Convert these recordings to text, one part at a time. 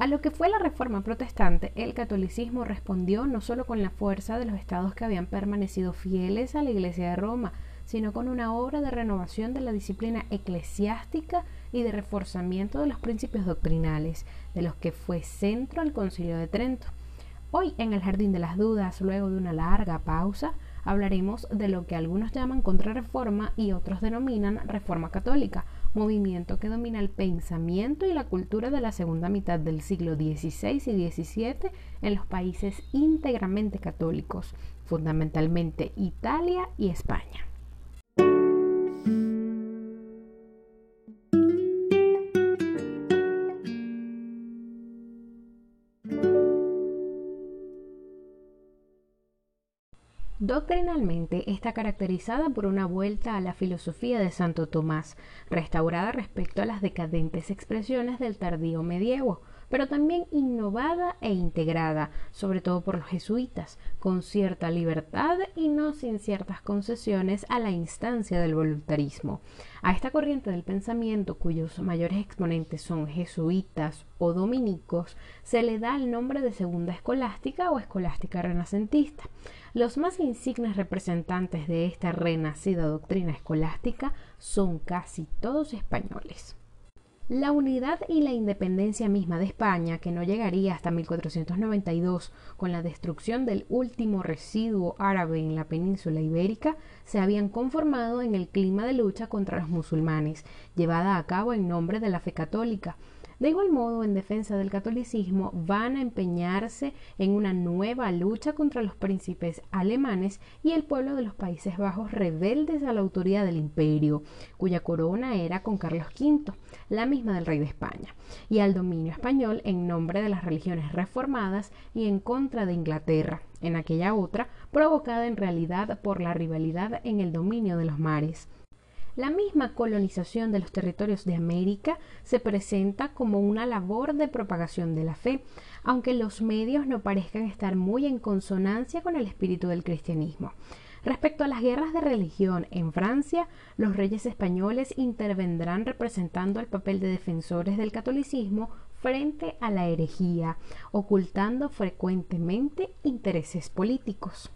A lo que fue la reforma protestante, el catolicismo respondió no solo con la fuerza de los estados que habían permanecido fieles a la Iglesia de Roma, sino con una obra de renovación de la disciplina eclesiástica y de reforzamiento de los principios doctrinales, de los que fue centro el Concilio de Trento. Hoy, en el Jardín de las Dudas, luego de una larga pausa, hablaremos de lo que algunos llaman contrarreforma y otros denominan reforma católica, movimiento que domina el pensamiento y la cultura de la segunda mitad del siglo XVI y XVII en los países íntegramente católicos, fundamentalmente Italia y España. Doctrinalmente está caracterizada por una vuelta a la filosofía de Santo Tomás, restaurada respecto a las decadentes expresiones del tardío medievo, pero también innovada e integrada, sobre todo por los jesuitas, con cierta libertad y no sin ciertas concesiones a la instancia del voluntarismo. A esta corriente del pensamiento, cuyos mayores exponentes son jesuitas o dominicos, se le da el nombre de segunda escolástica o escolástica renacentista. Los más insignes representantes de esta renacida doctrina escolástica son casi todos españoles. La unidad y la independencia misma de España, que no llegaría hasta 1492 con la destrucción del último residuo árabe en la península ibérica, se habían conformado en el clima de lucha contra los musulmanes, llevada a cabo en nombre de la fe católica, de igual modo, en defensa del catolicismo, van a empeñarse en una nueva lucha contra los príncipes alemanes y el pueblo de los Países Bajos rebeldes a la autoridad del imperio, cuya corona era con Carlos V, la misma del rey de España, y al dominio español en nombre de las religiones reformadas y en contra de Inglaterra, en aquella otra, provocada en realidad por la rivalidad en el dominio de los mares. La misma colonización de los territorios de América se presenta como una labor de propagación de la fe, aunque los medios no parezcan estar muy en consonancia con el espíritu del cristianismo. Respecto a las guerras de religión en Francia, los reyes españoles intervendrán representando el papel de defensores del catolicismo frente a la herejía, ocultando frecuentemente intereses políticos.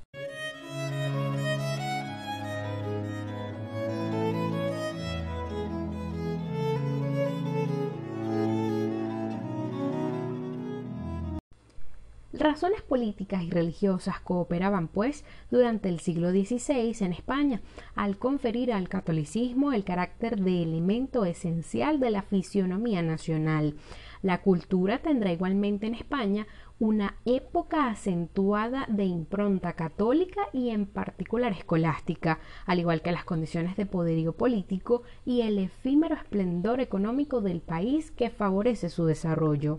Razones políticas y religiosas cooperaban, pues, durante el siglo XVI en España, al conferir al catolicismo el carácter de elemento esencial de la fisionomía nacional. La cultura tendrá igualmente en España una época acentuada de impronta católica y en particular escolástica, al igual que las condiciones de poderío político y el efímero esplendor económico del país que favorece su desarrollo.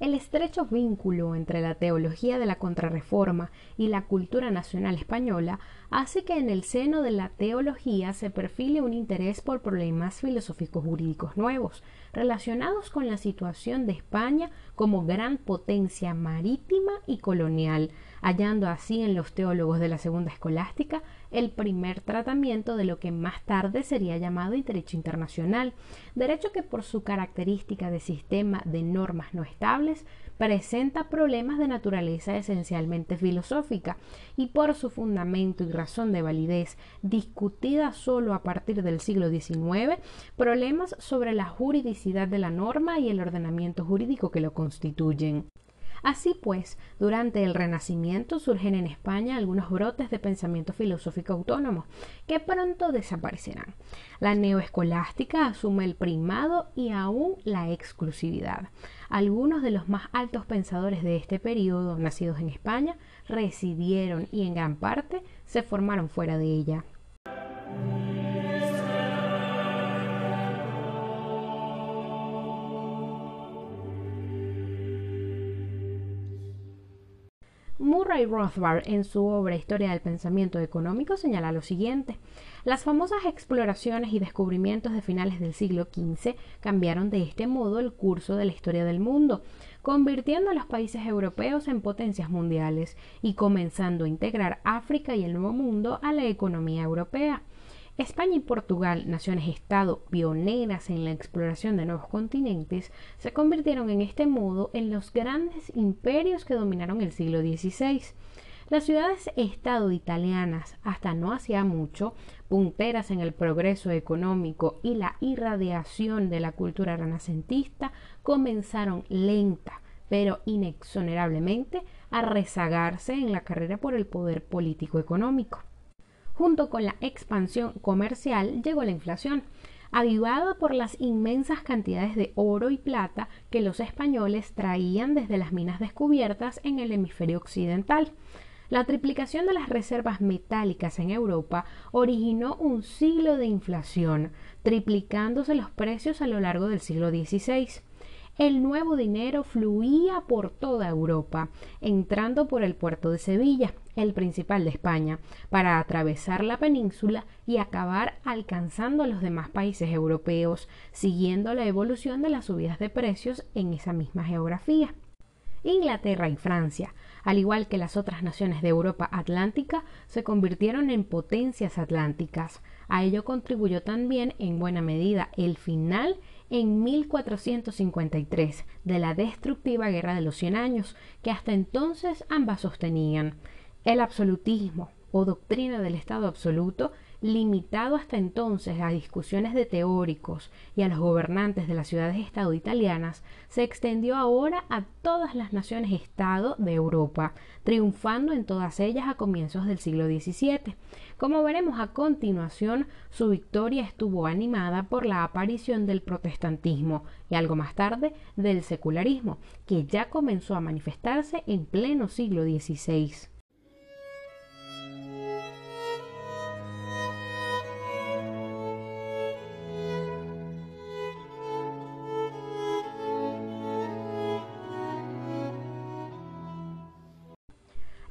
El estrecho vínculo entre la teología de la contrarreforma y la cultura nacional española hace que en el seno de la teología se perfile un interés por problemas filosóficos jurídicos nuevos, relacionados con la situación de España como gran potencia marítima y colonial, hallando así en los teólogos de la segunda escolástica el primer tratamiento de lo que más tarde sería llamado derecho internacional, derecho que por su característica de sistema de normas no estables presenta problemas de naturaleza esencialmente filosófica y por su fundamento y razón de validez discutida solo a partir del siglo XIX, problemas sobre la juridicidad de la norma y el ordenamiento jurídico que lo constituyen. Así pues, durante el Renacimiento surgen en España algunos brotes de pensamiento filosófico autónomo, que pronto desaparecerán. La neoescolástica asume el primado y aún la exclusividad. Algunos de los más altos pensadores de este periodo, nacidos en España, residieron y en gran parte se formaron fuera de ella. Murray Rothbard, en su obra Historia del Pensamiento Económico, señala lo siguiente. Las famosas exploraciones y descubrimientos de finales del siglo XV cambiaron de este modo el curso de la historia del mundo, convirtiendo a los países europeos en potencias mundiales y comenzando a integrar África y el Nuevo Mundo a la economía europea. España y Portugal, naciones-estado pioneras en la exploración de nuevos continentes, se convirtieron en este modo en los grandes imperios que dominaron el siglo XVI. Las ciudades-estado italianas, hasta no hacía mucho, punteras en el progreso económico y la irradiación de la cultura renacentista, comenzaron lenta, pero inexonerablemente a rezagarse en la carrera por el poder político-económico. Junto con la expansión comercial llegó la inflación, avivada por las inmensas cantidades de oro y plata que los españoles traían desde las minas descubiertas en el hemisferio occidental. La triplicación de las reservas metálicas en Europa originó un siglo de inflación, triplicándose los precios a lo largo del siglo XVI el nuevo dinero fluía por toda Europa, entrando por el puerto de Sevilla, el principal de España, para atravesar la península y acabar alcanzando los demás países europeos, siguiendo la evolución de las subidas de precios en esa misma geografía. Inglaterra y Francia, al igual que las otras naciones de Europa Atlántica, se convirtieron en potencias atlánticas. A ello contribuyó también en buena medida el final en 1453 de la destructiva Guerra de los Cien Años, que hasta entonces ambas sostenían. El absolutismo o doctrina del Estado absoluto limitado hasta entonces a discusiones de teóricos y a los gobernantes de las ciudades-estado italianas, se extendió ahora a todas las naciones-estado de Europa, triunfando en todas ellas a comienzos del siglo XVII. Como veremos a continuación, su victoria estuvo animada por la aparición del protestantismo y algo más tarde del secularismo, que ya comenzó a manifestarse en pleno siglo XVI.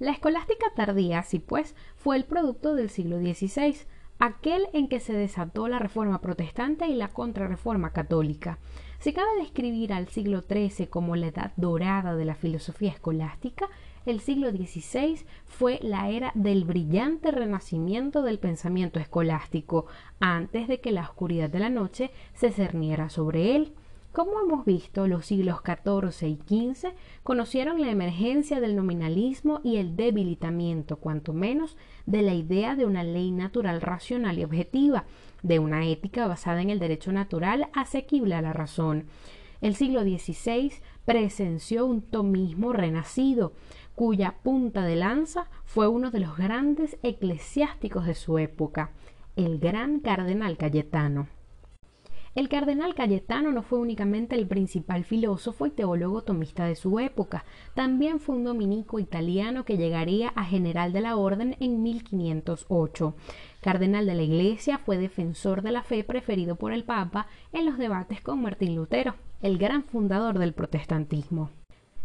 La escolástica tardía, sí pues, fue el producto del siglo XVI, aquel en que se desató la reforma protestante y la contrarreforma católica. Si cabe describir al siglo XIII como la edad dorada de la filosofía escolástica, el siglo XVI fue la era del brillante renacimiento del pensamiento escolástico, antes de que la oscuridad de la noche se cerniera sobre él. Como hemos visto, los siglos XIV y XV conocieron la emergencia del nominalismo y el debilitamiento, cuanto menos, de la idea de una ley natural racional y objetiva, de una ética basada en el derecho natural asequible a la razón. El siglo XVI presenció un tomismo renacido, cuya punta de lanza fue uno de los grandes eclesiásticos de su época, el gran cardenal Cayetano. El cardenal Cayetano no fue únicamente el principal filósofo y teólogo tomista de su época, también fue un dominico italiano que llegaría a general de la orden en 1508. Cardenal de la Iglesia, fue defensor de la fe preferido por el Papa en los debates con Martín Lutero, el gran fundador del protestantismo.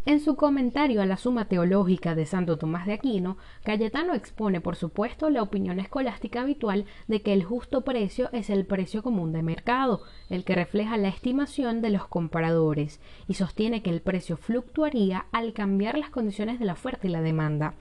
En su comentario a la Suma Teológica de Santo Tomás de Aquino, Cayetano expone, por supuesto, la opinión escolástica habitual de que el justo precio es el precio común de mercado, el que refleja la estimación de los compradores, y sostiene que el precio fluctuaría al cambiar las condiciones de la oferta y la demanda.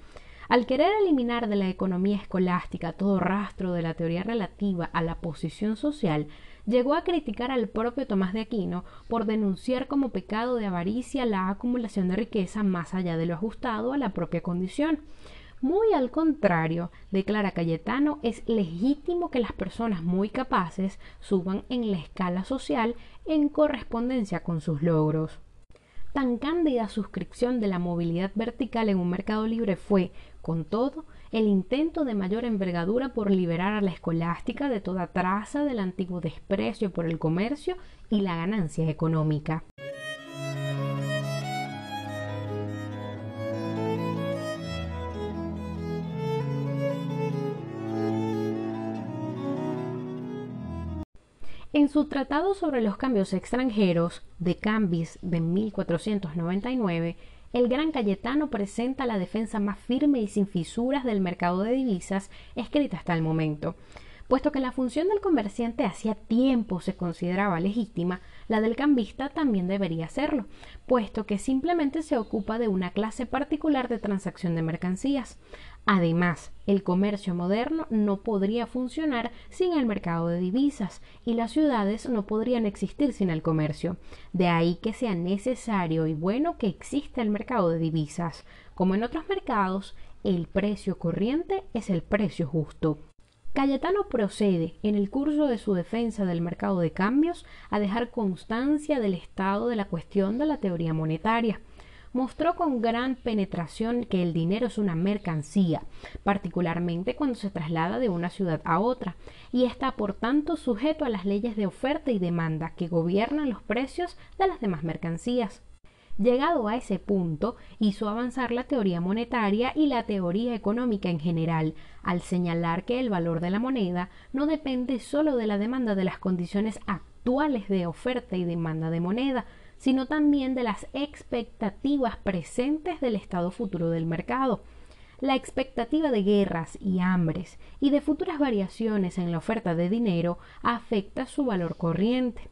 Al querer eliminar de la economía escolástica todo rastro de la teoría relativa a la posición social, llegó a criticar al propio Tomás de Aquino por denunciar como pecado de avaricia la acumulación de riqueza más allá de lo ajustado a la propia condición. Muy al contrario, declara Cayetano, es legítimo que las personas muy capaces suban en la escala social en correspondencia con sus logros. Tan cándida suscripción de la movilidad vertical en un mercado libre fue, con todo, el intento de mayor envergadura por liberar a la escolástica de toda traza del antiguo desprecio por el comercio y la ganancia económica. En su tratado sobre los cambios extranjeros, de Cambis de 1499, el gran Cayetano presenta la defensa más firme y sin fisuras del mercado de divisas escrita hasta el momento. Puesto que la función del comerciante hacía tiempo se consideraba legítima, la del cambista también debería serlo, puesto que simplemente se ocupa de una clase particular de transacción de mercancías. Además, el comercio moderno no podría funcionar sin el mercado de divisas y las ciudades no podrían existir sin el comercio. De ahí que sea necesario y bueno que exista el mercado de divisas. Como en otros mercados, el precio corriente es el precio justo. Cayetano procede, en el curso de su defensa del mercado de cambios, a dejar constancia del estado de la cuestión de la teoría monetaria mostró con gran penetración que el dinero es una mercancía, particularmente cuando se traslada de una ciudad a otra, y está por tanto sujeto a las leyes de oferta y demanda que gobiernan los precios de las demás mercancías. Llegado a ese punto, hizo avanzar la teoría monetaria y la teoría económica en general, al señalar que el valor de la moneda no depende sólo de la demanda de las condiciones actuales de oferta y demanda de moneda, sino también de las expectativas presentes del estado futuro del mercado. La expectativa de guerras y hambres y de futuras variaciones en la oferta de dinero afecta su valor corriente.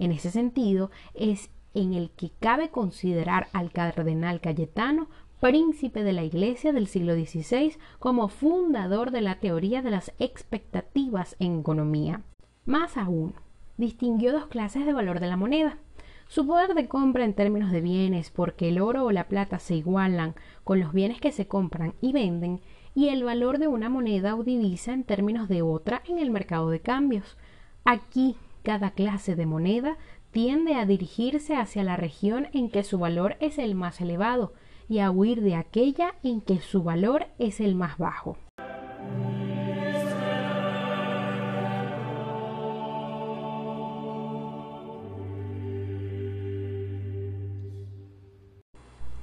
En ese sentido, es en el que cabe considerar al cardenal Cayetano príncipe de la Iglesia del siglo XVI como fundador de la teoría de las expectativas en economía. Más aún, distinguió dos clases de valor de la moneda, su poder de compra en términos de bienes, porque el oro o la plata se igualan con los bienes que se compran y venden, y el valor de una moneda o divisa en términos de otra en el mercado de cambios. Aquí cada clase de moneda tiende a dirigirse hacia la región en que su valor es el más elevado y a huir de aquella en que su valor es el más bajo.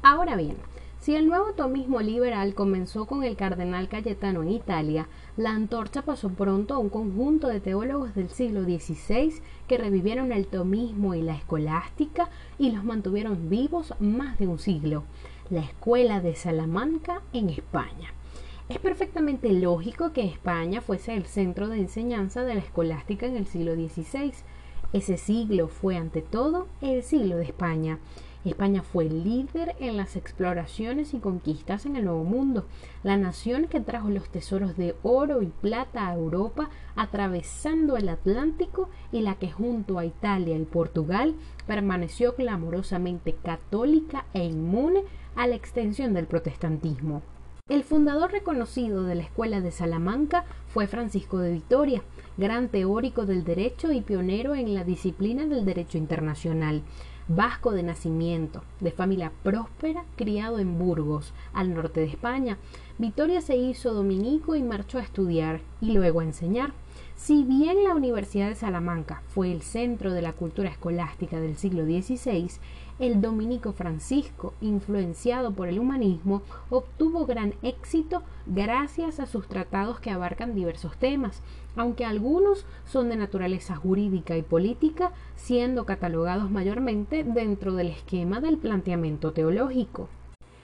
Ahora bien, si el nuevo tomismo liberal comenzó con el cardenal Cayetano en Italia, la antorcha pasó pronto a un conjunto de teólogos del siglo XVI que revivieron el tomismo y la escolástica y los mantuvieron vivos más de un siglo. La escuela de Salamanca en España. Es perfectamente lógico que España fuese el centro de enseñanza de la escolástica en el siglo XVI. Ese siglo fue ante todo el siglo de España España fue líder en las exploraciones y conquistas en el Nuevo Mundo, la nación que trajo los tesoros de oro y plata a Europa atravesando el Atlántico y la que junto a Italia y Portugal permaneció clamorosamente católica e inmune a la extensión del protestantismo. El fundador reconocido de la Escuela de Salamanca fue Francisco de Vitoria, gran teórico del derecho y pionero en la disciplina del derecho internacional vasco de nacimiento, de familia próspera, criado en Burgos, al norte de España. Vitoria se hizo dominico y marchó a estudiar y luego a enseñar. Si bien la Universidad de Salamanca fue el centro de la cultura escolástica del siglo XVI, el dominico Francisco, influenciado por el humanismo, obtuvo gran éxito gracias a sus tratados que abarcan diversos temas, aunque algunos son de naturaleza jurídica y política, siendo catalogados mayormente dentro del esquema del planteamiento teológico.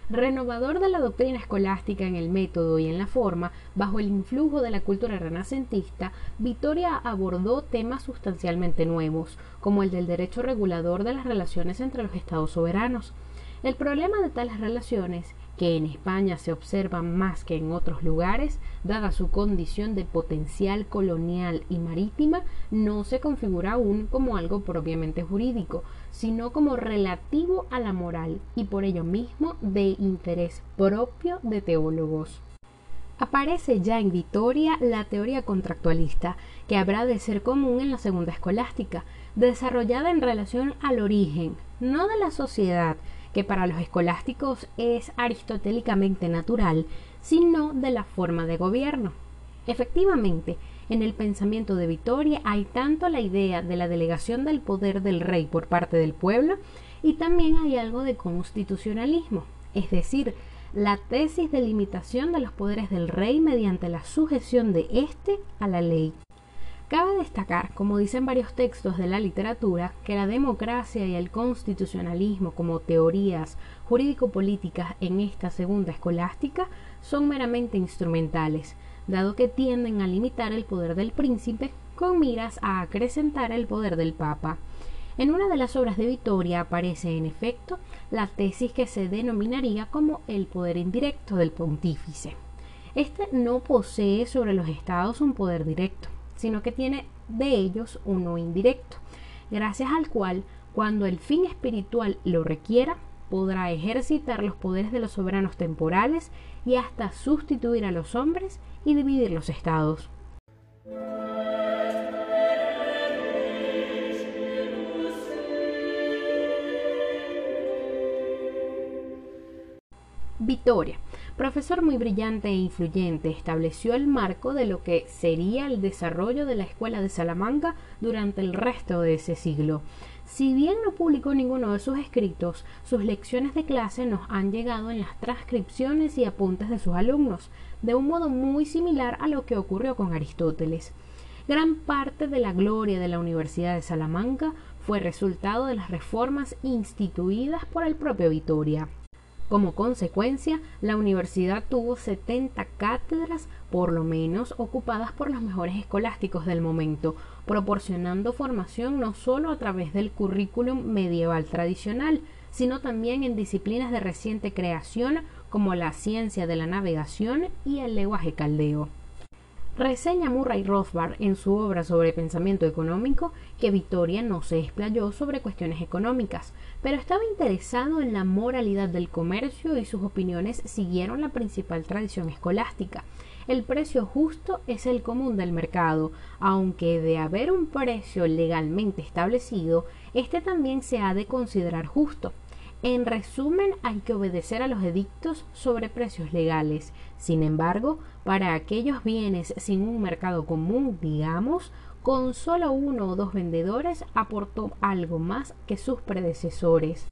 Renovador de la doctrina escolástica en el método y en la forma, bajo el influjo de la cultura renacentista, Vitoria abordó temas sustancialmente nuevos, como el del derecho regulador de las relaciones entre los estados soberanos. El problema de tales relaciones que en España se observa más que en otros lugares, dada su condición de potencial colonial y marítima, no se configura aún como algo propiamente jurídico, sino como relativo a la moral y por ello mismo de interés propio de teólogos. Aparece ya en Vitoria la teoría contractualista, que habrá de ser común en la segunda escolástica, desarrollada en relación al origen, no de la sociedad, que para los escolásticos es aristotélicamente natural, sino de la forma de gobierno. Efectivamente, en el pensamiento de Vitoria hay tanto la idea de la delegación del poder del rey por parte del pueblo y también hay algo de constitucionalismo, es decir, la tesis de limitación de los poderes del rey mediante la sujeción de éste a la ley. Cabe destacar, como dicen varios textos de la literatura, que la democracia y el constitucionalismo como teorías jurídico-políticas en esta segunda escolástica son meramente instrumentales, dado que tienden a limitar el poder del príncipe con miras a acrecentar el poder del Papa. En una de las obras de Vitoria aparece, en efecto, la tesis que se denominaría como el poder indirecto del pontífice. Este no posee sobre los estados un poder directo, sino que tiene de ellos uno indirecto, gracias al cual, cuando el fin espiritual lo requiera, podrá ejercitar los poderes de los soberanos temporales y hasta sustituir a los hombres y dividir los estados. Vitoria, profesor muy brillante e influyente, estableció el marco de lo que sería el desarrollo de la Escuela de Salamanca durante el resto de ese siglo. Si bien no publicó ninguno de sus escritos, sus lecciones de clase nos han llegado en las transcripciones y apuntes de sus alumnos, de un modo muy similar a lo que ocurrió con Aristóteles. Gran parte de la gloria de la Universidad de Salamanca fue resultado de las reformas instituidas por el propio Vitoria. Como consecuencia, la universidad tuvo 70 cátedras, por lo menos, ocupadas por los mejores escolásticos del momento, proporcionando formación no solo a través del currículum medieval tradicional, sino también en disciplinas de reciente creación como la ciencia de la navegación y el lenguaje caldeo. Reseña Murray Rothbard en su obra sobre pensamiento económico que Victoria no se explayó sobre cuestiones económicas, pero estaba interesado en la moralidad del comercio y sus opiniones siguieron la principal tradición escolástica. El precio justo es el común del mercado, aunque de haber un precio legalmente establecido, este también se ha de considerar justo. En resumen, hay que obedecer a los edictos sobre precios legales. Sin embargo, para aquellos bienes sin un mercado común, digamos, con solo uno o dos vendedores aportó algo más que sus predecesores.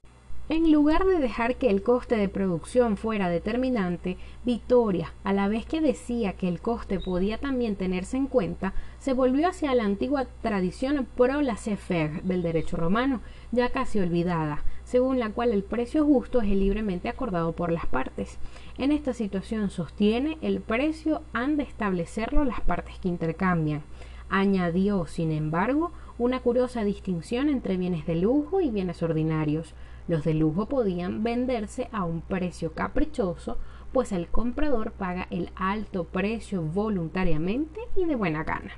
En lugar de dejar que el coste de producción fuera determinante, Victoria, a la vez que decía que el coste podía también tenerse en cuenta, se volvió hacia la antigua tradición pro laissez-faire del derecho romano, ya casi olvidada, según la cual el precio justo es libremente acordado por las partes. En esta situación sostiene el precio han de establecerlo las partes que intercambian. Añadió, sin embargo, una curiosa distinción entre bienes de lujo y bienes ordinarios. Los de lujo podían venderse a un precio caprichoso, pues el comprador paga el alto precio voluntariamente y de buena gana.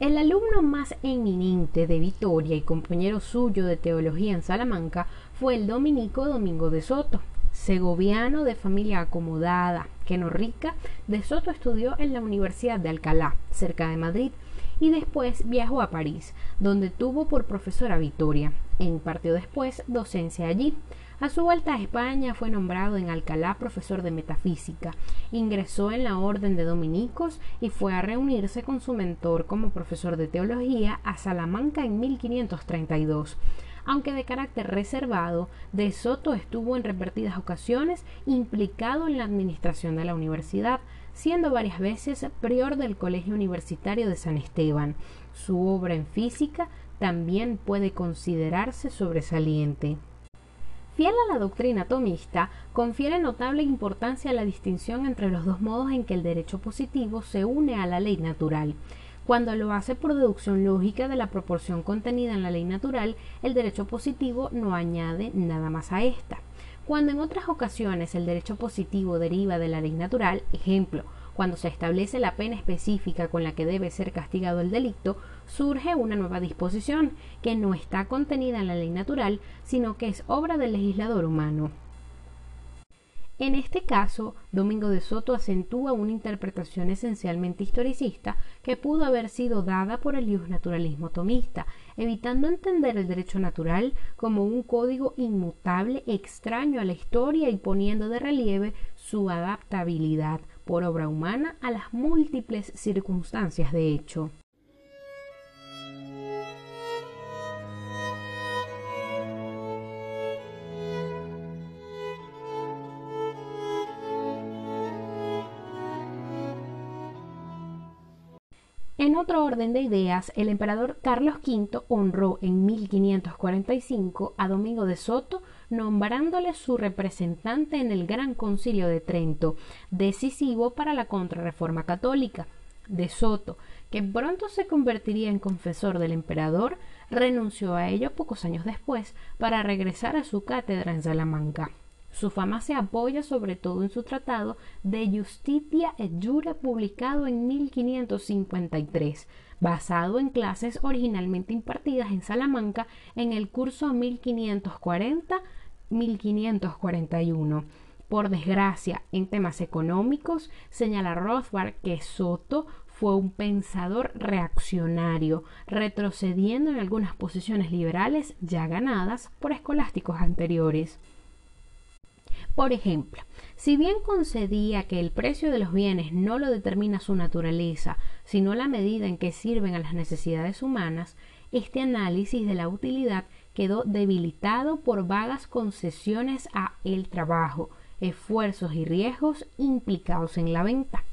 El alumno más eminente de Vitoria y compañero suyo de teología en Salamanca fue el dominico Domingo de Soto, segoviano de familia acomodada, que no rica, de Soto estudió en la Universidad de Alcalá, cerca de Madrid, y después viajó a París, donde tuvo por profesora Vitoria, e impartió después docencia allí. A su vuelta a España fue nombrado en Alcalá profesor de metafísica, ingresó en la orden de dominicos y fue a reunirse con su mentor como profesor de teología a Salamanca en 1532. Aunque de carácter reservado, De Soto estuvo en repetidas ocasiones implicado en la administración de la universidad, siendo varias veces prior del Colegio Universitario de San Esteban. Su obra en física también puede considerarse sobresaliente. Fiel a la doctrina tomista, confiere notable importancia a la distinción entre los dos modos en que el derecho positivo se une a la ley natural. Cuando lo hace por deducción lógica de la proporción contenida en la ley natural, el derecho positivo no añade nada más a esta. Cuando en otras ocasiones el derecho positivo deriva de la ley natural, ejemplo, cuando se establece la pena específica con la que debe ser castigado el delito, surge una nueva disposición que no está contenida en la ley natural, sino que es obra del legislador humano. En este caso, Domingo de Soto acentúa una interpretación esencialmente historicista que pudo haber sido dada por el naturalismo tomista, evitando entender el derecho natural como un código inmutable extraño a la historia y poniendo de relieve su adaptabilidad por obra humana a las múltiples circunstancias de hecho. En otro orden de ideas, el emperador Carlos V honró en 1545 a Domingo de Soto, nombrándole su representante en el Gran Concilio de Trento, decisivo para la contrarreforma católica. De Soto, que pronto se convertiría en confesor del emperador, renunció a ello pocos años después para regresar a su cátedra en Salamanca. Su fama se apoya sobre todo en su tratado de Justitia et Jure publicado en 1553, basado en clases originalmente impartidas en Salamanca en el curso 1540-1541. Por desgracia, en temas económicos, señala Rothbard que Soto fue un pensador reaccionario, retrocediendo en algunas posiciones liberales ya ganadas por escolásticos anteriores. Por ejemplo, si bien concedía que el precio de los bienes no lo determina su naturaleza, sino la medida en que sirven a las necesidades humanas, este análisis de la utilidad quedó debilitado por vagas concesiones a el trabajo, esfuerzos y riesgos implicados en la venta.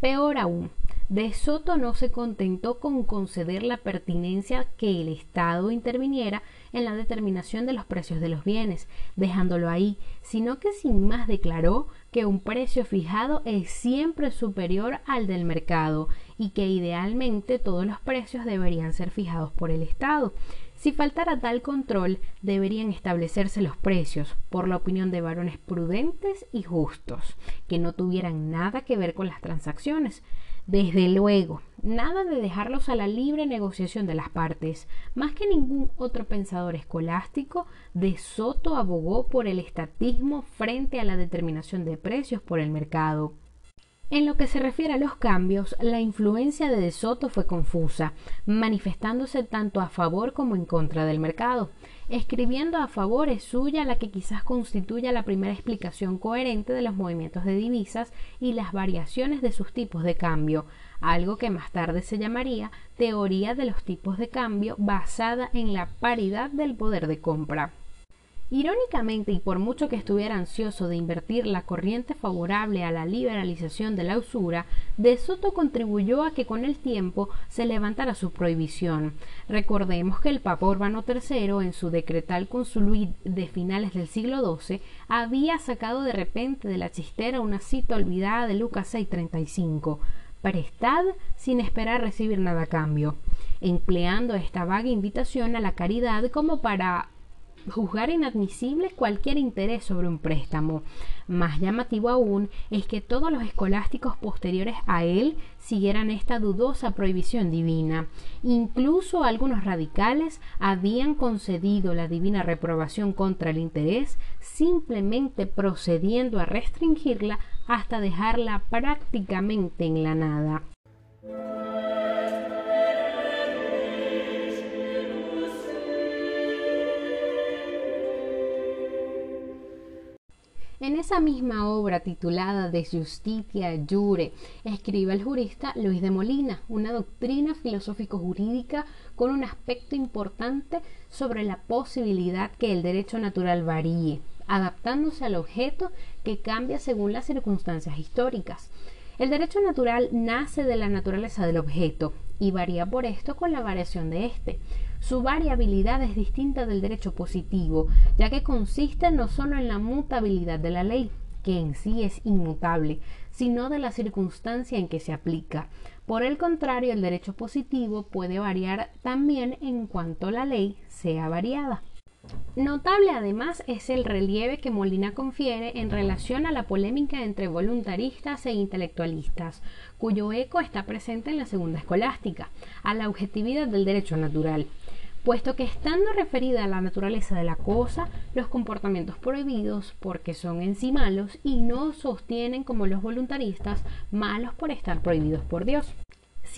Peor aún, de Soto no se contentó con conceder la pertinencia que el Estado interviniera en la determinación de los precios de los bienes, dejándolo ahí, sino que sin más declaró que un precio fijado es siempre superior al del mercado y que idealmente todos los precios deberían ser fijados por el Estado. Si faltara tal control, deberían establecerse los precios, por la opinión de varones prudentes y justos, que no tuvieran nada que ver con las transacciones. Desde luego, nada de dejarlos a la libre negociación de las partes. Más que ningún otro pensador escolástico, De Soto abogó por el estatismo frente a la determinación de precios por el mercado. En lo que se refiere a los cambios, la influencia de De Soto fue confusa, manifestándose tanto a favor como en contra del mercado. Escribiendo a favor es suya la que quizás constituya la primera explicación coherente de los movimientos de divisas y las variaciones de sus tipos de cambio, algo que más tarde se llamaría teoría de los tipos de cambio basada en la paridad del poder de compra. Irónicamente, y por mucho que estuviera ansioso de invertir la corriente favorable a la liberalización de la usura, De Soto contribuyó a que con el tiempo se levantara su prohibición. Recordemos que el Papa Urbano III, en su decretal consuluit de finales del siglo XII, había sacado de repente de la chistera una cita olvidada de Lucas 6:35 prestad sin esperar recibir nada a cambio, empleando esta vaga invitación a la caridad como para juzgar inadmisible cualquier interés sobre un préstamo. Más llamativo aún es que todos los escolásticos posteriores a él siguieran esta dudosa prohibición divina. Incluso algunos radicales habían concedido la divina reprobación contra el interés, simplemente procediendo a restringirla hasta dejarla prácticamente en la nada. En esa misma obra titulada De Justitia Jure, escribe el jurista Luis de Molina una doctrina filosófico-jurídica con un aspecto importante sobre la posibilidad que el derecho natural varíe, adaptándose al objeto que cambia según las circunstancias históricas. El derecho natural nace de la naturaleza del objeto y varía por esto con la variación de éste. Su variabilidad es distinta del derecho positivo, ya que consiste no solo en la mutabilidad de la ley, que en sí es inmutable, sino de la circunstancia en que se aplica. Por el contrario, el derecho positivo puede variar también en cuanto la ley sea variada. Notable además es el relieve que Molina confiere en relación a la polémica entre voluntaristas e intelectualistas, cuyo eco está presente en la segunda escolástica, a la objetividad del derecho natural puesto que estando referida a la naturaleza de la cosa, los comportamientos prohibidos porque son en sí malos y no sostienen como los voluntaristas malos por estar prohibidos por Dios.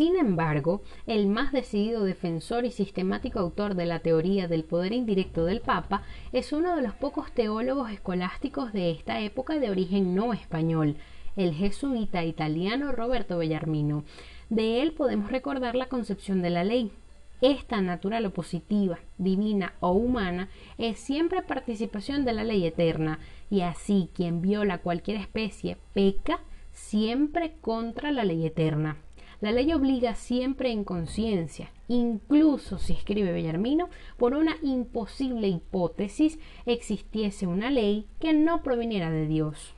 Sin embargo, el más decidido defensor y sistemático autor de la teoría del poder indirecto del Papa es uno de los pocos teólogos escolásticos de esta época de origen no español, el jesuita italiano Roberto Bellarmino. De él podemos recordar la concepción de la ley, esta natural o positiva, divina o humana, es siempre participación de la ley eterna, y así quien viola cualquier especie peca siempre contra la ley eterna. La ley obliga siempre en conciencia, incluso si escribe Bellarmino, por una imposible hipótesis existiese una ley que no proviniera de Dios.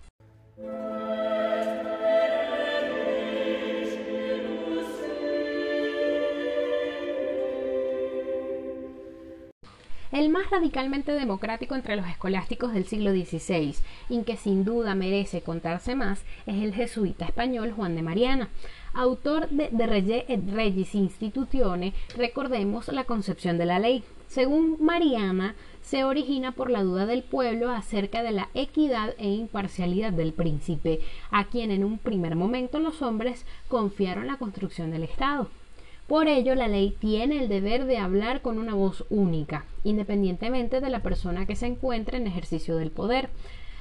El más radicalmente democrático entre los escolásticos del siglo XVI, y que sin duda merece contarse más, es el jesuita español Juan de Mariana. Autor de De et Regis Institutione, recordemos la concepción de la ley. Según Mariana, se origina por la duda del pueblo acerca de la equidad e imparcialidad del príncipe, a quien en un primer momento los hombres confiaron la construcción del Estado. Por ello, la ley tiene el deber de hablar con una voz única, independientemente de la persona que se encuentre en ejercicio del poder.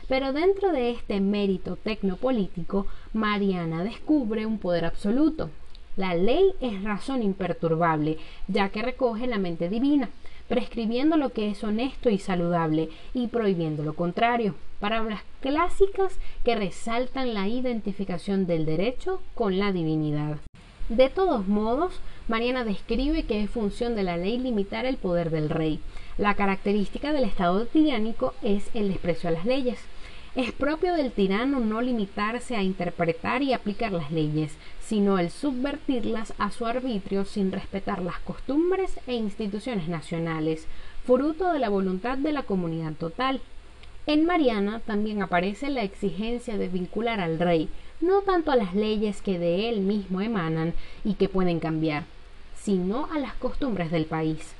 Pero dentro de este mérito tecnopolítico, Mariana descubre un poder absoluto. La ley es razón imperturbable, ya que recoge la mente divina, prescribiendo lo que es honesto y saludable y prohibiendo lo contrario. Palabras clásicas que resaltan la identificación del derecho con la divinidad. De todos modos, Mariana describe que es función de la ley limitar el poder del rey. La característica del Estado tiránico es el desprecio a las leyes. Es propio del tirano no limitarse a interpretar y aplicar las leyes, sino el subvertirlas a su arbitrio sin respetar las costumbres e instituciones nacionales, fruto de la voluntad de la comunidad total. En Mariana también aparece la exigencia de vincular al rey, no tanto a las leyes que de él mismo emanan y que pueden cambiar, sino a las costumbres del país.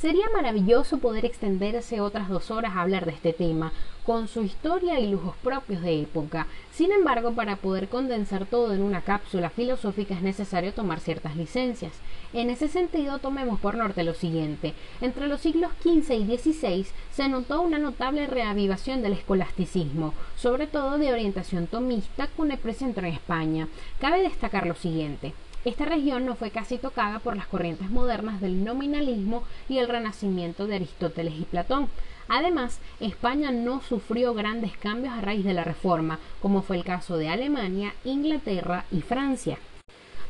Sería maravilloso poder extenderse otras dos horas a hablar de este tema, con su historia y lujos propios de época. Sin embargo, para poder condensar todo en una cápsula filosófica es necesario tomar ciertas licencias. En ese sentido, tomemos por norte lo siguiente. Entre los siglos XV y XVI se notó una notable reavivación del escolasticismo, sobre todo de orientación tomista con epicentro en España. Cabe destacar lo siguiente. Esta región no fue casi tocada por las corrientes modernas del nominalismo y el renacimiento de Aristóteles y Platón. Además, España no sufrió grandes cambios a raíz de la Reforma, como fue el caso de Alemania, Inglaterra y Francia.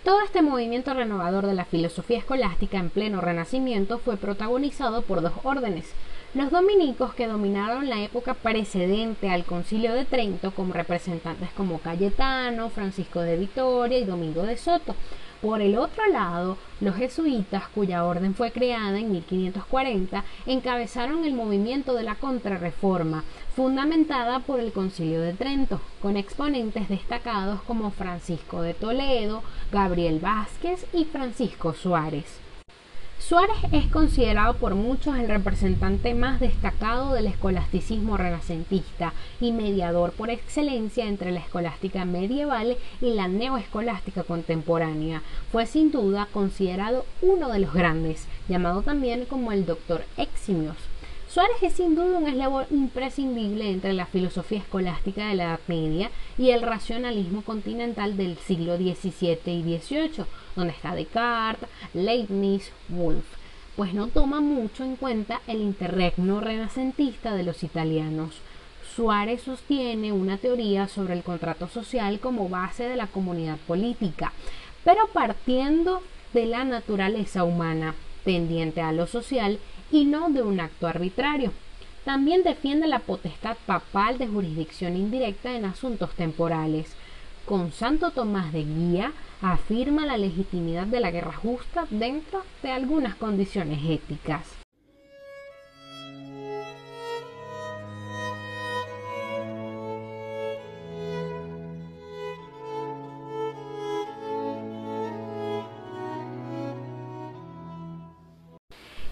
Todo este movimiento renovador de la filosofía escolástica en pleno renacimiento fue protagonizado por dos órdenes, los dominicos que dominaron la época precedente al concilio de Trento como representantes como Cayetano, Francisco de Vitoria y Domingo de Soto. Por el otro lado, los jesuitas, cuya orden fue creada en 1540, encabezaron el movimiento de la contrarreforma, fundamentada por el Concilio de Trento, con exponentes destacados como Francisco de Toledo, Gabriel Vázquez y Francisco Suárez. Suárez es considerado por muchos el representante más destacado del escolasticismo renacentista y mediador por excelencia entre la escolástica medieval y la neoescolástica contemporánea. Fue sin duda considerado uno de los grandes, llamado también como el doctor Eximios. Suárez es sin duda un eslabón imprescindible entre la filosofía escolástica de la Edad Media y el racionalismo continental del siglo XVII y XVIII, donde está Descartes, Leibniz, Wolff, pues no toma mucho en cuenta el interregno renacentista de los italianos. Suárez sostiene una teoría sobre el contrato social como base de la comunidad política, pero partiendo de la naturaleza humana, tendiente a lo social y no de un acto arbitrario. También defiende la potestad papal de jurisdicción indirecta en asuntos temporales. Con Santo Tomás de Guía afirma la legitimidad de la guerra justa dentro de algunas condiciones éticas.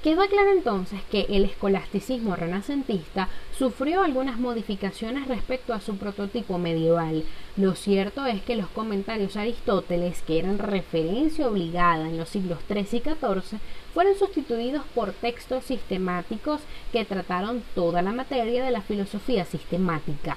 Queda claro entonces que el escolasticismo renacentista sufrió algunas modificaciones respecto a su prototipo medieval. Lo cierto es que los comentarios de Aristóteles, que eran referencia obligada en los siglos XIII y XIV, fueron sustituidos por textos sistemáticos que trataron toda la materia de la filosofía sistemática.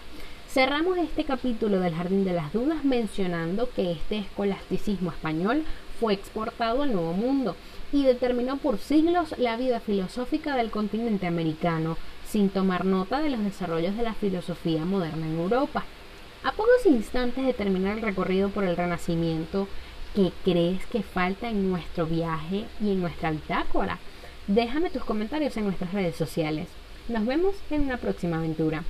Cerramos este capítulo del Jardín de las Dudas mencionando que este escolasticismo español fue exportado al Nuevo Mundo y determinó por siglos la vida filosófica del continente americano, sin tomar nota de los desarrollos de la filosofía moderna en Europa. A pocos instantes de terminar el recorrido por el Renacimiento, ¿qué crees que falta en nuestro viaje y en nuestra bitácora? Déjame tus comentarios en nuestras redes sociales. Nos vemos en una próxima aventura.